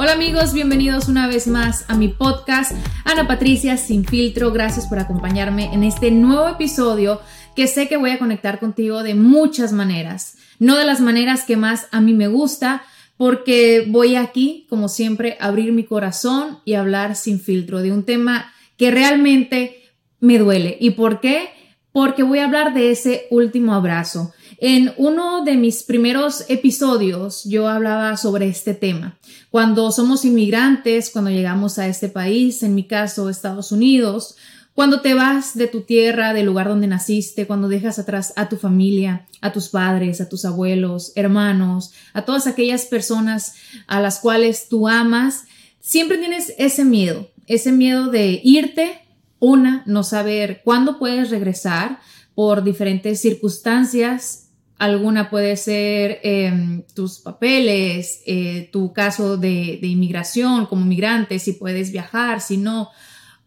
Hola amigos, bienvenidos una vez más a mi podcast Ana Patricia Sin Filtro. Gracias por acompañarme en este nuevo episodio que sé que voy a conectar contigo de muchas maneras. No de las maneras que más a mí me gusta, porque voy aquí, como siempre, a abrir mi corazón y hablar sin filtro de un tema que realmente me duele. ¿Y por qué? Porque voy a hablar de ese último abrazo. En uno de mis primeros episodios yo hablaba sobre este tema. Cuando somos inmigrantes, cuando llegamos a este país, en mi caso Estados Unidos, cuando te vas de tu tierra, del lugar donde naciste, cuando dejas atrás a tu familia, a tus padres, a tus abuelos, hermanos, a todas aquellas personas a las cuales tú amas, siempre tienes ese miedo, ese miedo de irte, una, no saber cuándo puedes regresar por diferentes circunstancias Alguna puede ser em, tus papeles, eh, tu caso de, inmigración como migrante, si puedes viajar, si no,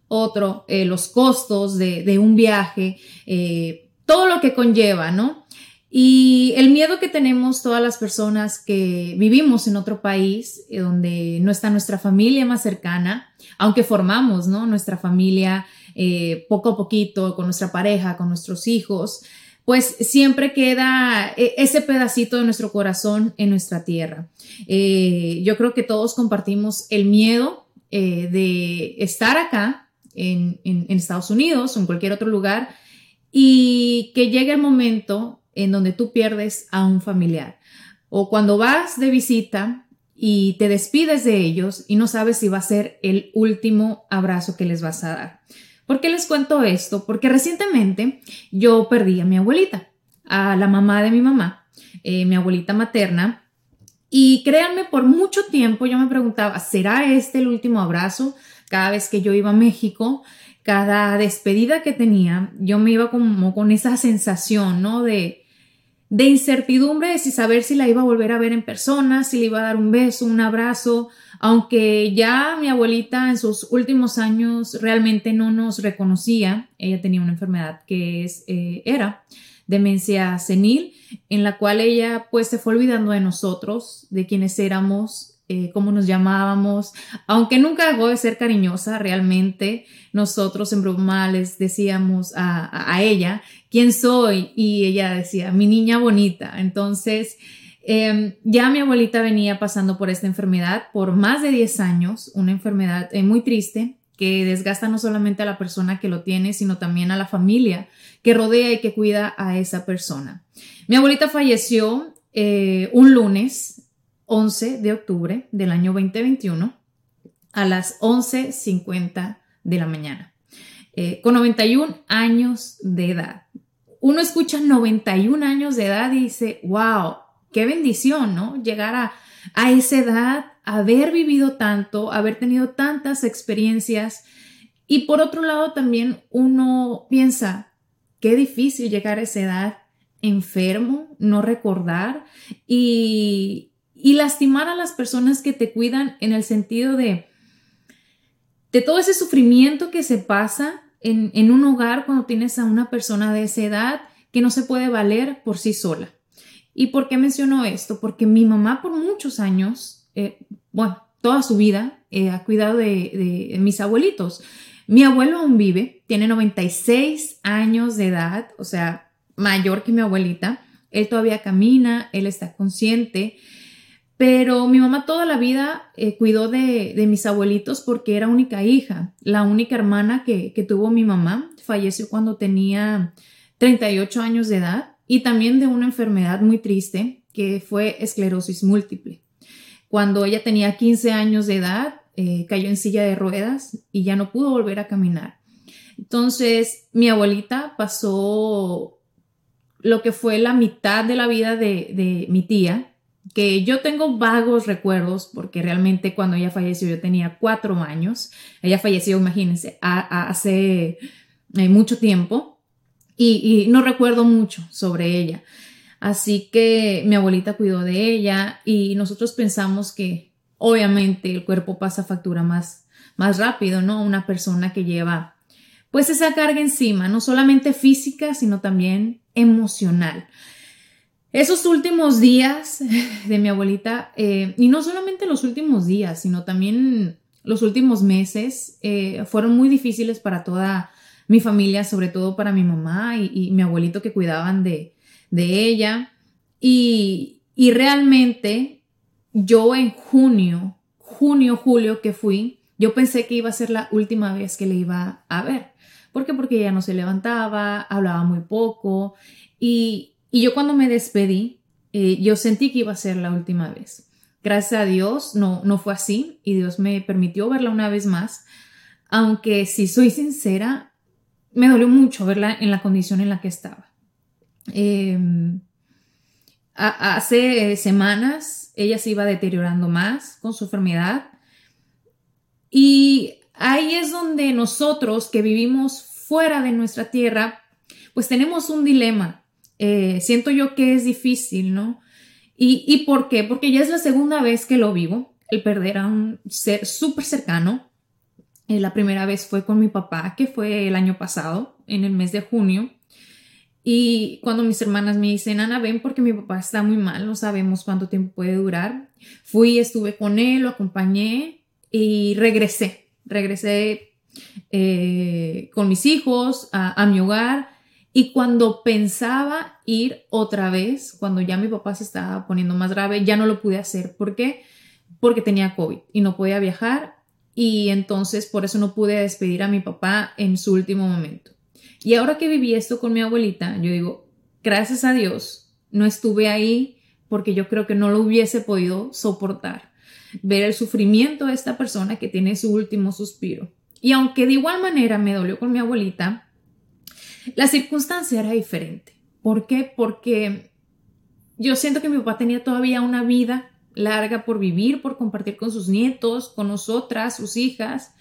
otro, eh, los costos de, un viaje, eh, todo lo que conlleva, ¿no? Y el miedo que tenemos todas las personas que vivimos en otro país, donde no está nuestra familia más cercana, aunque formamos, ¿no? Nuestra familia poco a poquito, con nuestra pareja, con nuestros hijos, pues siempre queda eh, ese pedacito de nuestro corazón en nuestra tierra. Eh, yo creo que todos compartimos el miedo eh, de estar acá en, Estados Unidos o en cualquier otro lugar y que llegue el momento en donde tú pierdes a un familiar o cuando vas de visita y te despides de ellos y no sabes si va a ser el último abrazo que les vas a dar. ¿Por qué les cuento esto? Porque recientemente yo perdí a mi abuelita, a la mamá de mi mamá, eh, mi abuelita materna. Y créanme, por mucho tiempo yo me preguntaba, ¿será este el último abrazo? Cada vez que yo iba a México, cada despedida que tenía, yo me iba como con esa sensación, ¿no? De, de incertidumbre de si saber si la iba a volver a ver en persona, si le iba a dar un beso, un abrazo, aunque ya mi abuelita en sus últimos años realmente no nos reconocía, ella tenía una enfermedad que es, eh, era demencia senil, en la cual ella pues se fue olvidando de nosotros, de quienes éramos, eh, cómo nos llamábamos, aunque nunca dejó de ser cariñosa realmente, nosotros en broma les decíamos a, a ella, ¿quién soy? Y ella decía, mi niña bonita. Entonces, Em, ya mi abuelita venía pasando por esta enfermedad por más de 10 años, una enfermedad eh, muy triste que desgasta no solamente a la persona que lo tiene, sino también a la familia que rodea y que cuida a esa persona. Mi abuelita falleció eh, un lunes 11 de octubre del año 2021 a las 11.50 de la mañana, eh, con 91 años de edad. Uno escucha 91 años de edad y dice, wow, qué bendición, ¿no? Llegar a, a esa edad, haber vivido tanto, haber tenido tantas experiencias. Y por otro lado, también uno piensa, qué difícil llegar a esa edad enfermo, no recordar y, y lastimar a las personas que te cuidan en el sentido de, de todo ese sufrimiento que se pasa en, en un hogar cuando tienes a una persona de esa edad que no se puede valer por sí sola. ¿Y por qué menciono esto? Porque mi mamá por muchos años, eh, bueno, toda su vida, eh, ha cuidado de, mis abuelitos. Mi abuelo aún vive, tiene 96 años de edad, o sea, mayor que mi abuelita. Él todavía camina, él está consciente, pero mi mamá toda la vida eh, cuidó de, mis abuelitos porque era única hija. La única hermana que, tuvo mi mamá falleció cuando tenía 38 años de edad y también de una enfermedad muy triste que fue esclerosis múltiple. Cuando ella tenía 15 años de edad, eh, cayó en silla de ruedas y ya no pudo volver a caminar. Entonces, mi abuelita pasó lo que fue la mitad de la vida de mi tía, que yo tengo vagos recuerdos porque realmente cuando ella falleció yo tenía cuatro años. Ella falleció, imagínense, hace eh, mucho tiempo y, no recuerdo mucho sobre ella. Así que mi abuelita cuidó de ella y nosotros pensamos que obviamente el cuerpo pasa factura más, más rápido, ¿no? Una persona que lleva pues esa carga encima, no solamente física, sino también emocional. Esos últimos días de mi abuelita, eh, y no solamente los últimos días, sino también los últimos meses, eh, fueron muy difíciles para toda mi familia, sobre todo para mi mamá y, mi abuelito que cuidaban de, ella. Y, y realmente yo en junio, junio, julio que fui, yo pensé que iba a ser la última vez que le iba a ver. ¿Por qué? Porque ella no se levantaba, hablaba muy poco y, y yo cuando me despedí, eh, yo sentí que iba a ser la última vez. Gracias a Dios no, no fue así y Dios me permitió verla una vez más, aunque si soy sincera, me dolió mucho verla en la condición en la que estaba. Em, hace semanas ella se iba deteriorando más con su enfermedad y ahí es donde nosotros que vivimos fuera de nuestra tierra, pues tenemos un dilema eh, siento yo que es difícil, ¿no? ¿Y, ¿Y por qué? Porque ya es la segunda vez que lo vivo, el perder a un ser súper cercano. Eh, la primera vez fue con mi papá, que fue el año pasado, en el mes de junio. Y cuando mis hermanas me dicen, Ana, ven porque mi papá está muy mal, no sabemos cuánto tiempo puede durar. Fui, estuve con él, lo acompañé y regresé. Regresé eh, con mis hijos a, a mi hogar y cuando pensaba ir otra vez, cuando ya mi papá se estaba poniendo más grave, ya no lo pude hacer. ¿Por qué? Porque tenía COVID y no podía viajar y entonces por eso no pude despedir a mi papá en su último momento. Y ahora que viví esto con mi abuelita, yo digo, gracias a Dios, no estuve ahí porque yo creo que no lo hubiese podido soportar. Ver el sufrimiento de esta persona que tiene su último suspiro. Y aunque de igual manera me dolió con mi abuelita, la circunstancia era diferente. ¿Por qué? Porque yo siento que mi papá tenía todavía una vida larga por vivir, por compartir con sus nietos, con nosotras, sus hijas.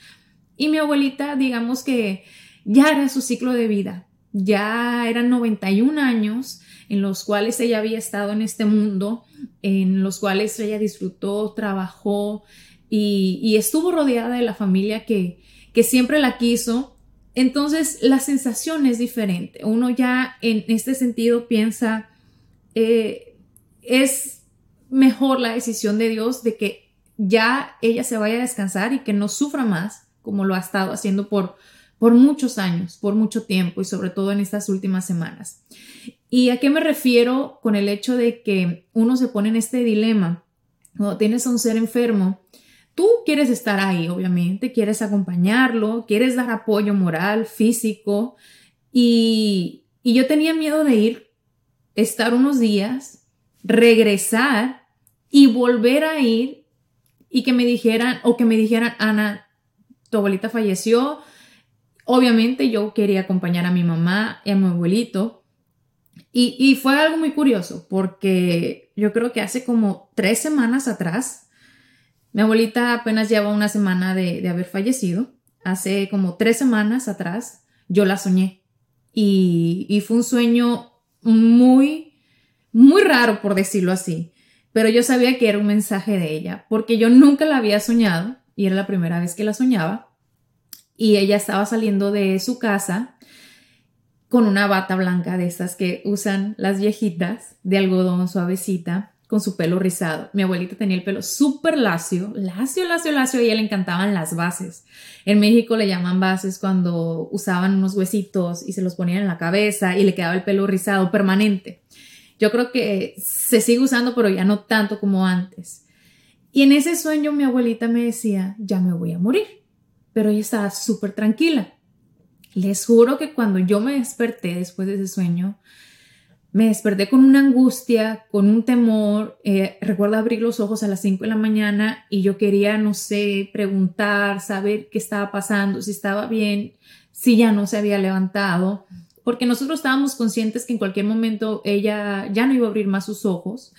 Y mi abuelita, digamos que ya era su ciclo de vida. Ya eran 91 años en los cuales ella había estado en este mundo, en los cuales ella disfrutó, trabajó y, estuvo rodeada de la familia que, que siempre la quiso entonces, la sensación es diferente. Uno ya en este sentido piensa, eh, es mejor la decisión de Dios de que ya ella se vaya a descansar y que no sufra más como lo ha estado haciendo por, por muchos años, por mucho tiempo y sobre todo en estas últimas semanas. ¿Y a qué me refiero con el hecho de que uno se pone en este dilema? Cuando tienes a un ser enfermo, Tú quieres estar ahí, obviamente, quieres acompañarlo, quieres dar apoyo moral, físico. Y, yo tenía miedo de ir, estar unos días, regresar y volver a ir y que me dijeran, o que me dijeran, Ana, tu abuelita falleció. Obviamente yo quería acompañar a mi mamá y a mi abuelito. Y, y, fue algo muy curioso porque yo creo que hace como tres semanas atrás mi abuelita apenas lleva una semana de, haber fallecido. Hace como tres semanas atrás yo la soñé y, y fue un sueño muy, muy raro por decirlo así. Pero yo sabía que era un mensaje de ella porque yo nunca la había soñado y era la primera vez que la soñaba. Y ella estaba saliendo de su casa con una bata blanca de esas que usan las viejitas de algodón suavecita con su pelo rizado. Mi abuelita tenía el pelo súper lacio, lacio, lacio, lacio, y a ella le encantaban las bases. En México le llaman bases cuando usaban unos huesitos y se los ponían en la cabeza y le quedaba el pelo rizado permanente. Yo creo que se sigue usando, pero ya no tanto como antes. Y en ese sueño mi abuelita me decía, ya me voy a morir, pero ella estaba súper tranquila. Les juro que cuando yo me desperté después de ese sueño, me desperté con una angustia, con un temor. Eh, recuerdo abrir los ojos a las 5 de la mañana y yo quería, no sé, preguntar, saber qué estaba pasando, si estaba bien, si ya no se había levantado, porque nosotros estábamos conscientes que en cualquier momento ella ya no iba a abrir más sus ojos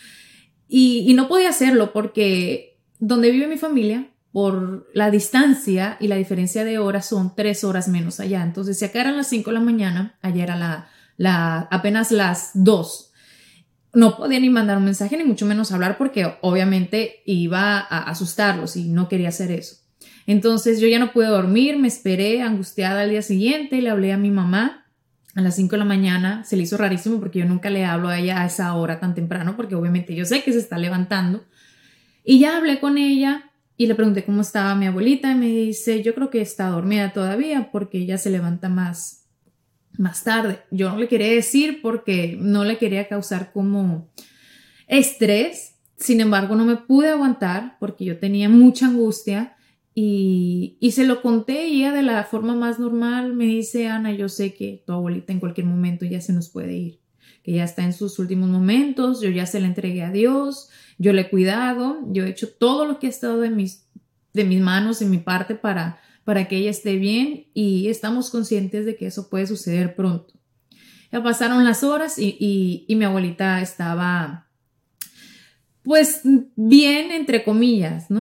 y, y no podía hacerlo porque donde vive mi familia, por la distancia y la diferencia de horas son tres horas menos allá. Entonces, si acá eran las 5 de la mañana, allá era la apenas las dos. No podía ni mandar un mensaje, ni mucho menos hablar, porque obviamente iba a asustarlos y no quería hacer eso. Entonces yo ya no pude dormir, me esperé angustiada al día siguiente, le hablé a mi mamá a las 5 de la mañana, se le hizo rarísimo porque yo nunca le hablo a ella a esa hora tan temprano, porque obviamente yo sé que se está levantando. Y ya hablé con ella y le pregunté cómo estaba mi abuelita y me dice, yo creo que está dormida todavía porque ella se levanta más más tarde. Yo no le quería decir porque no le quería causar como estrés. Sin embargo, no me pude aguantar porque yo tenía mucha angustia y, y, se lo conté y ella de la forma más normal me dice, Ana, yo sé que tu abuelita en cualquier momento ya se nos puede ir, que ya está en sus últimos momentos, yo ya se la entregué a Dios, yo le he cuidado, yo he hecho todo lo que ha estado de mis, de mis manos, de mi parte para para que ella esté bien y estamos conscientes de que eso puede suceder pronto. Ya pasaron las horas y, y mi abuelita estaba pues bien, entre comillas, ¿no?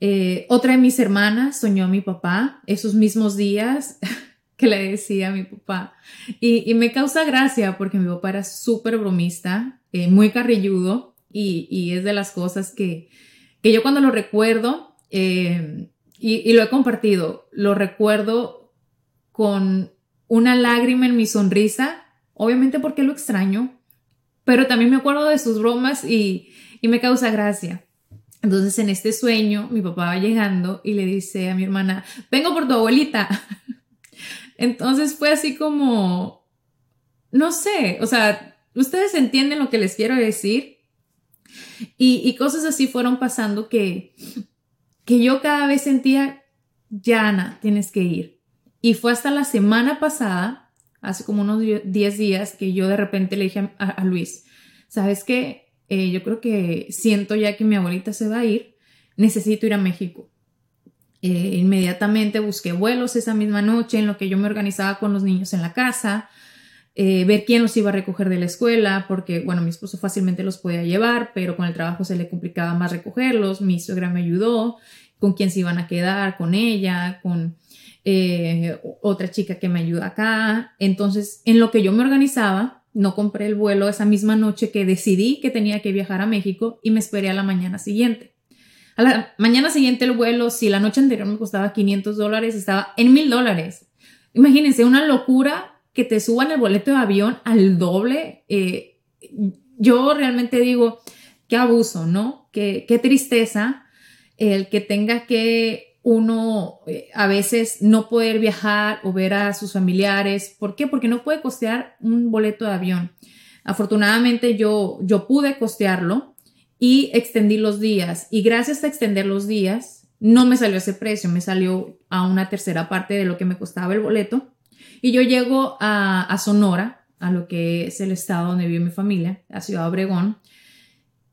Eh, otra de mis hermanas soñó a mi papá esos mismos días que le decía a mi papá. Y, me causa gracia porque mi papá era súper bromista, eh, muy carrilludo y, es de las cosas que, yo cuando lo recuerdo, eh, y lo he compartido, lo recuerdo con una lágrima en mi sonrisa, obviamente porque lo extraño, pero también me acuerdo de sus bromas y, me causa gracia. Entonces en este sueño mi papá va llegando y le dice a mi hermana, vengo por tu abuelita. Entonces fue así como, no sé, o sea, ustedes entienden lo que les quiero decir. Y, y cosas así fueron pasando que, que yo cada vez sentía, Yana, tienes que ir. Y fue hasta la semana pasada hace como unos 10 días que yo de repente le dije a, Luis, ¿sabes qué? Eh, yo creo que siento ya que mi abuelita se va a ir, necesito ir a México. Eh, inmediatamente busqué vuelos esa misma noche en lo que yo me organizaba con los niños en la casa, eh, ver quién los iba a recoger de la escuela, porque, bueno, mi esposo fácilmente los podía llevar, pero con el trabajo se le complicaba más recogerlos, mi suegra me ayudó, con quién se iban a quedar, con ella, con eh, otra chica que me ayuda acá. Entonces, en lo que yo me organizaba, no compré el vuelo esa misma noche que decidí que tenía que viajar a México y me esperé a la mañana siguiente. A la mañana siguiente el vuelo, si la noche anterior me costaba 500 dólares, estaba en mil dólares. Imagínense, una locura que te suban el boleto de avión al doble. Eh, yo realmente digo, qué abuso, ¿no? Qué tristeza el que tenga que uno eh, a veces no poder viajar o ver a sus familiares. ¿Por qué? Porque no puede costear un boleto de avión. Afortunadamente yo, yo pude costearlo y extendí los días. Y gracias a extender los días, no me salió ese precio, me salió a una tercera parte de lo que me costaba el boleto. Y yo llego a, Sonora, a lo que es el estado donde vive mi familia, a Ciudad Obregón,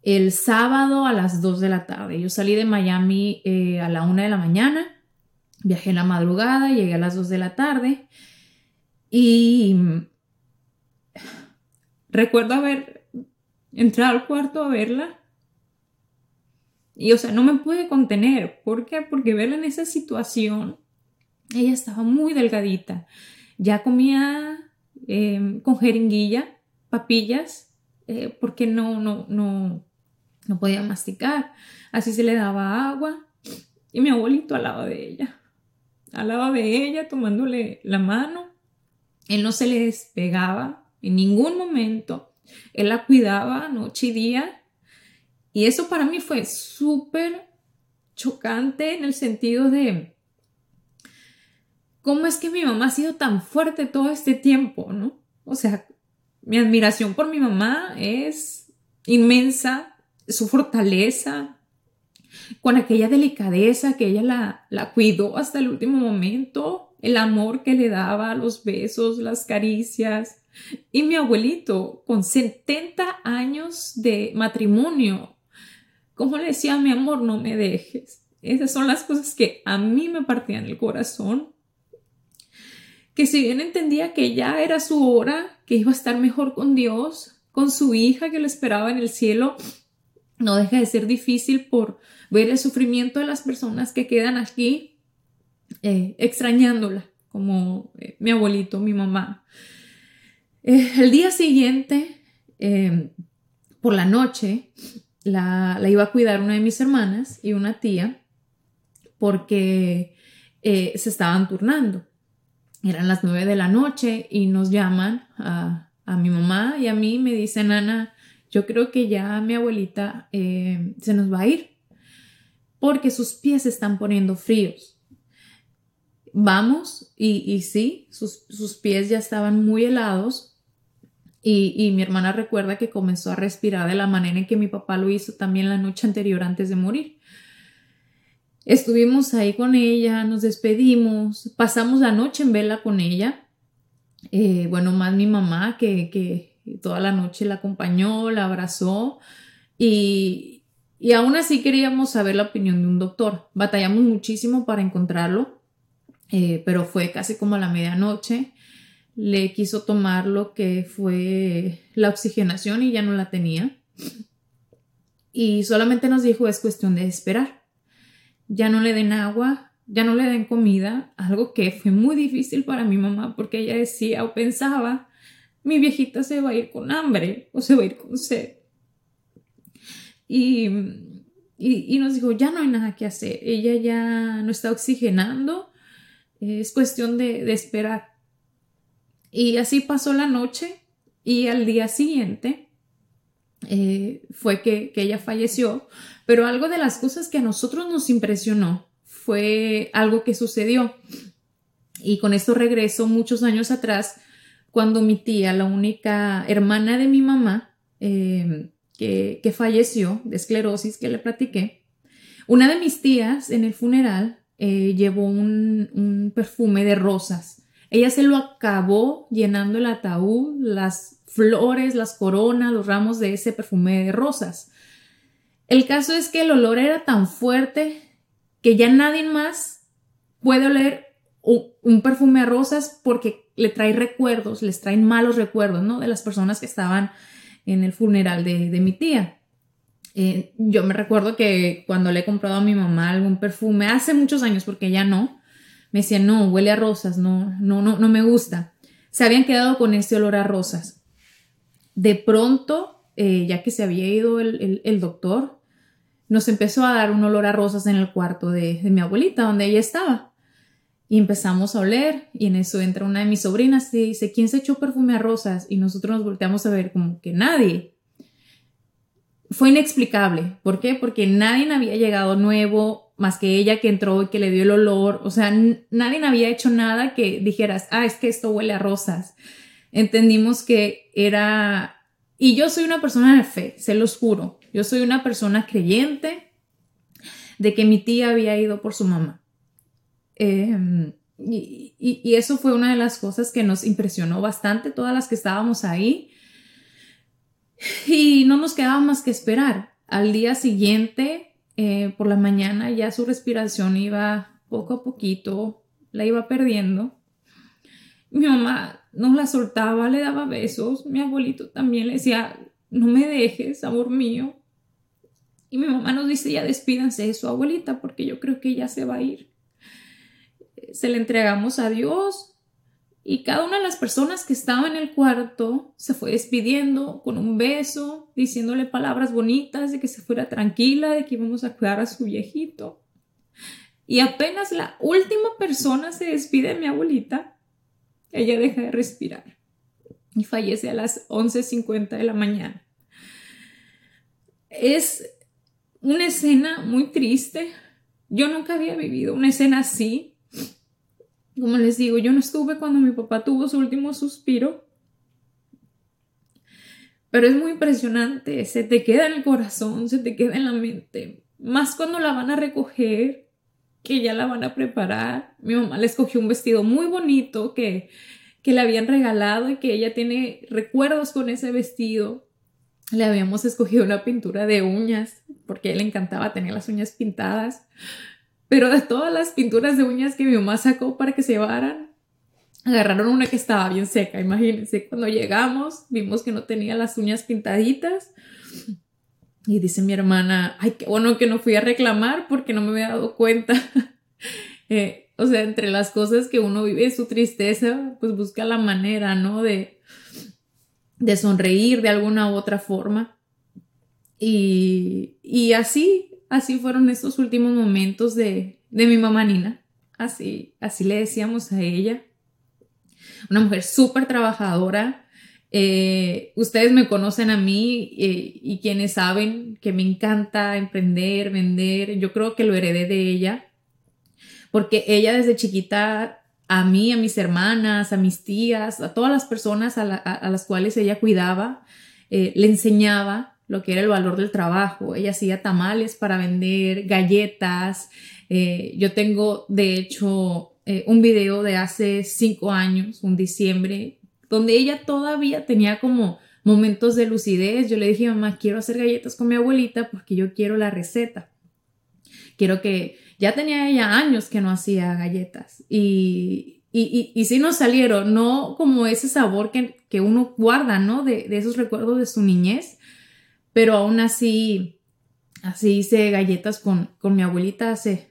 el sábado a las 2 de la tarde. Yo salí de Miami eh, a la 1 de la mañana, viajé en la madrugada, llegué a las 2 de la tarde y recuerdo haber entrado al cuarto a verla y, o sea, no me pude contener. ¿Por qué? Porque verla en esa situación, ella estaba muy delgadita. Ya comía em, con jeringuilla, papillas, eh, porque no, no, no, no podía masticar. Así se le daba agua. Y mi abuelito al lado de ella. Al lado de ella, tomándole la mano. Él no se le despegaba en ningún momento. Él la cuidaba noche y día y eso para mí fue súper chocante en el sentido de cómo es que mi mamá ha sido tan fuerte todo este tiempo, ¿no? O sea, mi admiración por mi mamá es inmensa, su fortaleza, con aquella delicadeza que ella la, la cuidó hasta el último momento, el amor que le daba, los besos, las caricias. Y mi abuelito, con 70 años de matrimonio, como le decía, mi amor, no me dejes. Esas son las cosas que a mí me partían el corazón. Que si bien entendía que ya era su hora, que iba a estar mejor con Dios, con su hija que lo esperaba en el cielo, no deja de ser difícil por ver el sufrimiento de las personas que quedan aquí eh, extrañándola, como eh, mi abuelito, mi mamá. Eh, el día siguiente, por la noche, la, iba a cuidar una de mis hermanas y una tía porque se estaban turnando. Eran las nueve de la noche y nos llaman a, mi mamá y a mí me dicen, Ana, yo creo que ya mi abuelita eh, se nos va a ir porque sus pies se están poniendo fríos. Vamos y, y sí, sus, sus pies ya estaban muy helados y, mi hermana recuerda que comenzó a respirar de la manera en que mi papá lo hizo también la noche anterior antes de morir. Estuvimos ahí con ella, nos despedimos, pasamos la noche en vela con ella. Eh, bueno, más mi mamá que, que, toda la noche la acompañó, la abrazó y, y aún así queríamos saber la opinión de un doctor. Batallamos muchísimo para encontrarlo, eh, pero fue casi como a la medianoche le quiso tomar lo que fue la oxigenación y ya no la tenía. Y solamente nos dijo es cuestión de esperar. Ya no le den agua, ya no le den comida, algo que fue muy difícil para mi mamá porque ella decía o pensaba, mi viejita se va a ir con hambre o se va a ir con sed. Y, y, nos dijo, ya no hay nada que hacer, ella ya no está oxigenando, es cuestión de, de esperar. Y así pasó la noche y al día siguiente eh, fue que, ella falleció, pero algo de las cosas que a nosotros nos impresionó fue algo que sucedió. Y con esto regreso muchos años atrás, cuando mi tía, la única hermana de mi mamá, eh, que, falleció de esclerosis, que le platiqué, una de mis tías en el funeral eh, llevó un perfume de rosas ella se lo acabó llenando el ataúd, las flores, las coronas, los ramos de ese perfume de rosas. El caso es que el olor era tan fuerte que ya nadie más puede oler un, perfume a rosas porque le trae recuerdos, les traen malos recuerdos, ¿no? De las personas que estaban en el funeral de, mi tía. Eh, yo me recuerdo que cuando le he comprado a mi mamá algún perfume, hace muchos años, porque ya no, me decían, no, huele a rosas, no, no, no, no me gusta. Se habían quedado con este olor a rosas. De pronto, eh, ya que se había ido el, doctor, nos empezó a dar un olor a rosas en el cuarto de, mi abuelita, donde ella estaba. Y empezamos a oler y en eso entra una de mis sobrinas y dice, ¿quién se echó perfume a rosas? Y nosotros nos volteamos a ver como que nadie. Fue inexplicable. ¿Por qué? Porque nadie había llegado nuevo más que ella que entró y que le dio el olor. O sea, nadie había hecho nada que dijeras, ah, es que esto huele a rosas. Entendimos que era... Y yo soy una persona de fe, se los juro. Yo soy una persona creyente de que mi tía había ido por su mamá. Em, y, eso fue una de las cosas que nos impresionó bastante, todas las que estábamos ahí. Y no nos quedaba más que esperar. Al día siguiente, eh, por la mañana, ya su respiración iba poco a poquito, la iba perdiendo. Mi mamá no la soltaba, le daba besos. Mi abuelito también le decía, no me dejes, amor mío. Y mi mamá nos dice, ya despídanse de su abuelita porque yo creo que ella se va a ir. Se le entregamos a Dios y cada una de las personas que estaba en el cuarto se fue despidiendo con un beso, diciéndole palabras bonitas de que se fuera tranquila, de que íbamos a cuidar a su viejito. Y apenas la última persona se despide de mi abuelita, ella deja de respirar y fallece a las 11.50 de la mañana. Es una escena muy triste. Yo nunca había vivido una escena así. Como les digo, yo no estuve cuando mi papá tuvo su último suspiro. Pero es muy impresionante, se te queda en el corazón, se te queda en la mente. Más cuando la van a recoger, que ya la van a preparar. Mi mamá le escogió un vestido muy bonito que, que le habían regalado y que ella tiene recuerdos con ese vestido. Le habíamos escogido una pintura de uñas porque a él le encantaba tener las uñas pintadas. Pero de todas las pinturas de uñas que mi mamá sacó para que se llevaran, agarraron una que estaba bien seca. Imagínense, cuando llegamos vimos que no tenía las uñas pintaditas. Y dice mi hermana, ay, qué bueno que no fui a reclamar porque no me había dado cuenta. Eh, o sea, entre las cosas que uno vive su tristeza, pues busca la manera, ¿no? De, de sonreír de alguna u otra forma. Y, y así, así fueron estos últimos momentos de, de mi mamá Nina. Así, así le decíamos a ella. Una mujer súper trabajadora. Eh, ustedes me conocen a mí eh, y quienes saben que me encanta emprender, vender, yo creo que lo heredé de ella, porque ella desde chiquita a mí, a mis hermanas, a mis tías, a todas las personas a, las cuales ella cuidaba, eh, le enseñaba lo que era el valor del trabajo. Ella hacía tamales para vender, galletas. Eh, yo tengo, de hecho, eh, un video de hace cinco años, un diciembre, donde ella todavía tenía como momentos de lucidez. Yo le dije, mamá, quiero hacer galletas con mi abuelita porque yo quiero la receta. Quiero que, ya tenía ella años que no hacía galletas y, y, y, sí nos salieron, no como ese sabor que, que uno guarda, ¿no? De, de, esos recuerdos de su niñez, pero aún así, así hice galletas con, con mi abuelita hace,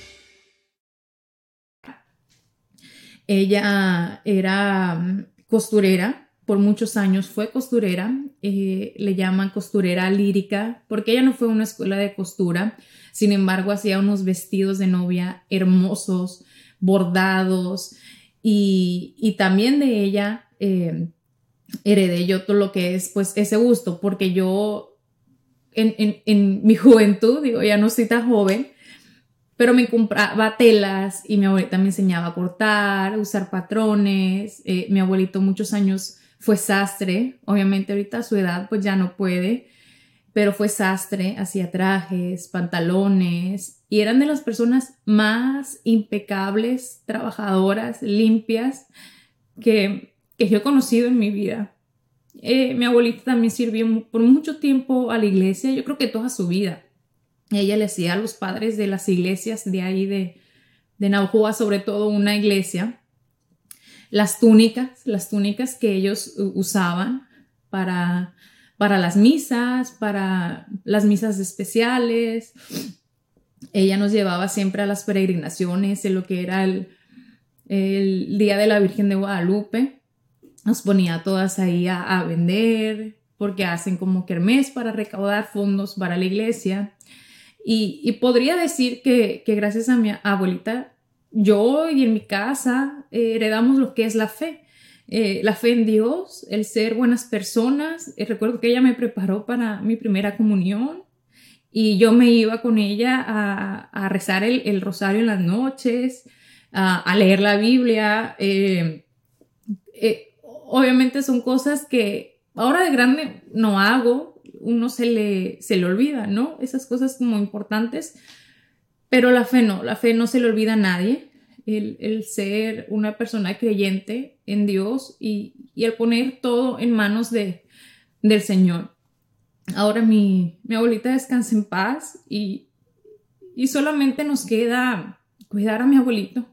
Ella era mm, costurera, por muchos años fue costurera, eh, le llaman costurera lírica, porque ella no fue a una escuela de costura, sin embargo hacía unos vestidos de novia hermosos, bordados, y, también de ella eh, heredé yo todo lo que es pues ese gusto, porque yo en, en mi juventud, digo, ya no soy tan joven, pero me compraba telas y mi abuelita me enseñaba a cortar, usar patrones. Eh, mi abuelito muchos años fue sastre, obviamente ahorita a su edad pues ya no puede, pero fue sastre, hacía trajes, pantalones y eran de las personas más impecables, trabajadoras, limpias que, que yo he conocido en mi vida. Eh, mi abuelita también sirvió por mucho tiempo a la iglesia, yo creo que toda su vida ella le hacía a los padres de las iglesias de ahí de, de sobre todo una iglesia, las túnicas, las túnicas que ellos usaban para, para las misas, para las misas especiales. Ella nos llevaba siempre a las peregrinaciones en lo que era el, el Día de la Virgen de Guadalupe. Nos ponía todas ahí a, vender porque hacen como kermés para recaudar fondos para la iglesia. Y, podría decir que, gracias a mi abuelita, yo y en mi casa eh, heredamos lo que es la fe. Eh, la fe en Dios, el ser buenas personas. Eh, recuerdo que ella me preparó para mi primera comunión y yo me iba con ella a, rezar el, rosario en las noches, a, leer la Biblia. obviamente son cosas que ahora de grande no hago, uno se le, se le olvida, ¿no? Esas cosas como importantes, pero la fe no, la fe no se le olvida a nadie. El, ser una persona creyente en Dios y, el poner todo en manos de, del Señor. Ahora mi, mi abuelita descansa en paz y, y solamente nos queda cuidar a mi abuelito,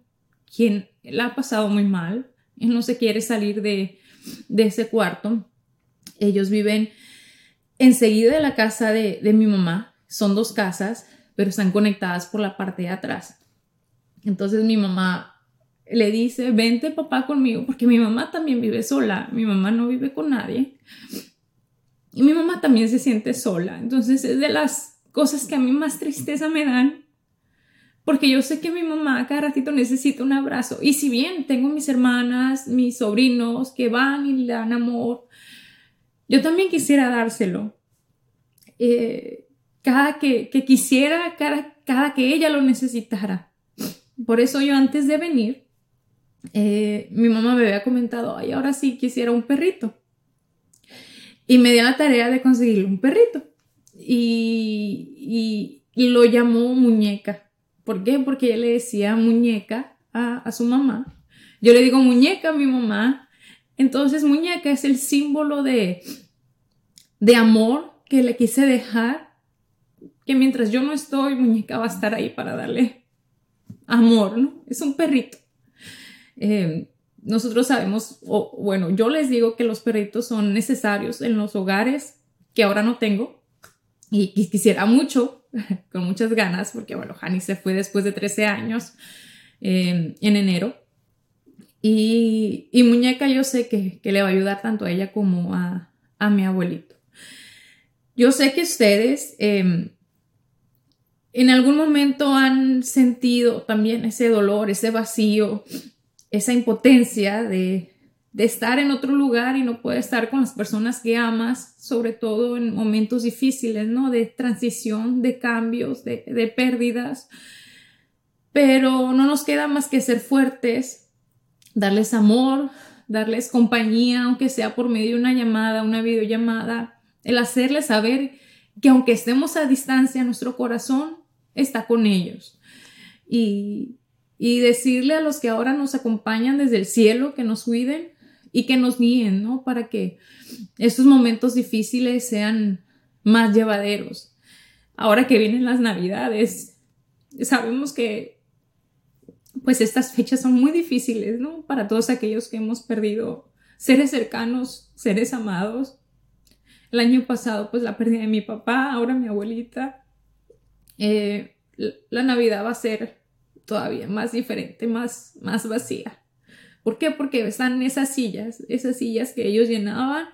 quien la ha pasado muy mal. Él no se quiere salir de, de ese cuarto. Ellos viven enseguida de la casa de, mi mamá. Son dos casas, pero están conectadas por la parte de atrás. Entonces mi mamá le dice, vente papá conmigo, porque mi mamá también vive sola, mi mamá no vive con nadie. Y mi mamá también se siente sola. Entonces es de las cosas que a mí más tristeza me dan, porque yo sé que mi mamá cada ratito necesita un abrazo. Y si bien tengo mis hermanas, mis sobrinos que van y le dan amor, yo también quisiera dárselo. Eh, cada que, quisiera, cada, cada, que ella lo necesitara. Por eso yo antes de venir, eh, mi mamá me había comentado, ay, ahora sí quisiera un perrito. Y me dio la tarea de conseguirle un perrito. Y, lo llamó muñeca. ¿Por qué? Porque ella le decía muñeca a, a su mamá. Yo le digo muñeca a mi mamá entonces, muñeca es el símbolo de, de amor que le quise dejar, que mientras yo no estoy, muñeca va a estar ahí para darle amor, ¿no? Es un perrito. Eh, nosotros sabemos, o bueno, yo les digo que los perritos son necesarios en los hogares que ahora no tengo y, quisiera mucho, con muchas ganas, porque bueno, Hani se fue después de 13 años eh, en enero y, muñeca yo sé que, le va a ayudar tanto a ella como a, mi abuelito. Yo sé que ustedes em, en algún momento han sentido también ese dolor, ese vacío, esa impotencia de, estar en otro lugar y no poder estar con las personas que amas, sobre todo en momentos difíciles, ¿no? De transición, de cambios, de, de pérdidas. Pero no nos queda más que ser fuertes, darles amor, darles compañía, aunque sea por medio de una llamada, una videollamada, el hacerles saber que aunque estemos a distancia, nuestro corazón está con ellos. Y, decirle a los que ahora nos acompañan desde el cielo que nos cuiden y que nos guíen, ¿no? Para que estos momentos difíciles sean más llevaderos. Ahora que vienen las navidades, sabemos que pues estas fechas son muy difíciles, ¿no? Para todos aquellos que hemos perdido seres cercanos, seres amados. El año pasado, pues la pérdida de mi papá, ahora mi abuelita. Eh, la Navidad va a ser todavía más diferente, más, más vacía. ¿Por qué? Porque están esas sillas, esas sillas que ellos llenaban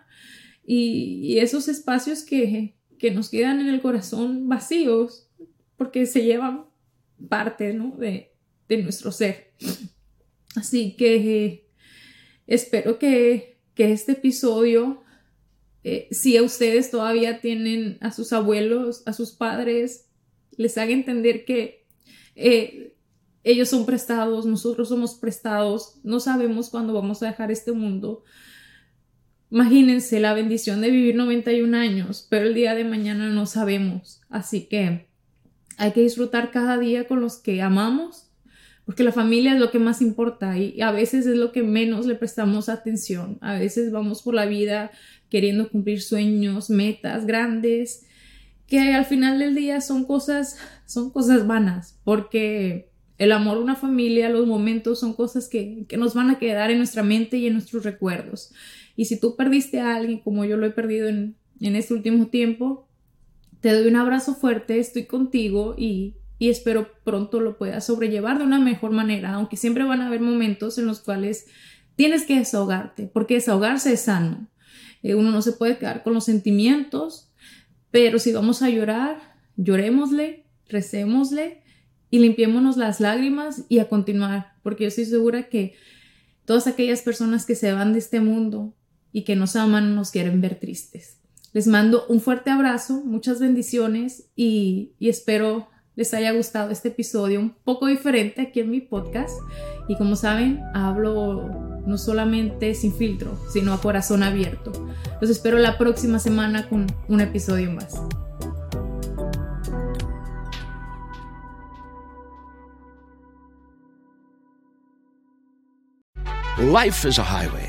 y, esos espacios que, que, nos quedan en el corazón vacíos porque se llevan parte, ¿no? De, de nuestro ser. Así que espero que, este episodio, eh, si a ustedes todavía tienen a sus abuelos, a sus padres, les haga entender que eh, ellos son prestados, nosotros somos prestados, no sabemos cuándo vamos a dejar este mundo. Imagínense la bendición de vivir 91 años, pero el día de mañana no sabemos. Así que hay que disfrutar cada día con los que amamos porque la familia es lo que más importa y a veces es lo que menos le prestamos atención. A veces vamos por la vida queriendo cumplir sueños, metas grandes que al final del día son cosas, son cosas vanas, porque el amor, una familia, los momentos son cosas que, que nos van a quedar en nuestra mente y en nuestros recuerdos. Y si tú perdiste a alguien como yo lo he perdido en, en este último tiempo, te doy un abrazo fuerte, estoy contigo y, y espero pronto lo puedas sobrellevar de una mejor manera, aunque siempre van a haber momentos en los cuales tienes que desahogarte, porque desahogarse es sano. Eh, uno no se puede quedar con los sentimientos, pero si vamos a llorar, llorémosle, recémosle y limpiémonos las lágrimas y a continuar, porque yo estoy segura que todas aquellas personas que se van de este mundo y que nos aman nos quieren ver tristes. Les mando un fuerte abrazo, muchas bendiciones y, y espero les haya gustado este episodio un poco diferente aquí en mi podcast. Y como saben, hablo no solamente sin filtro, sino a corazón abierto. Los espero la próxima semana con un episodio más. Life is a highway,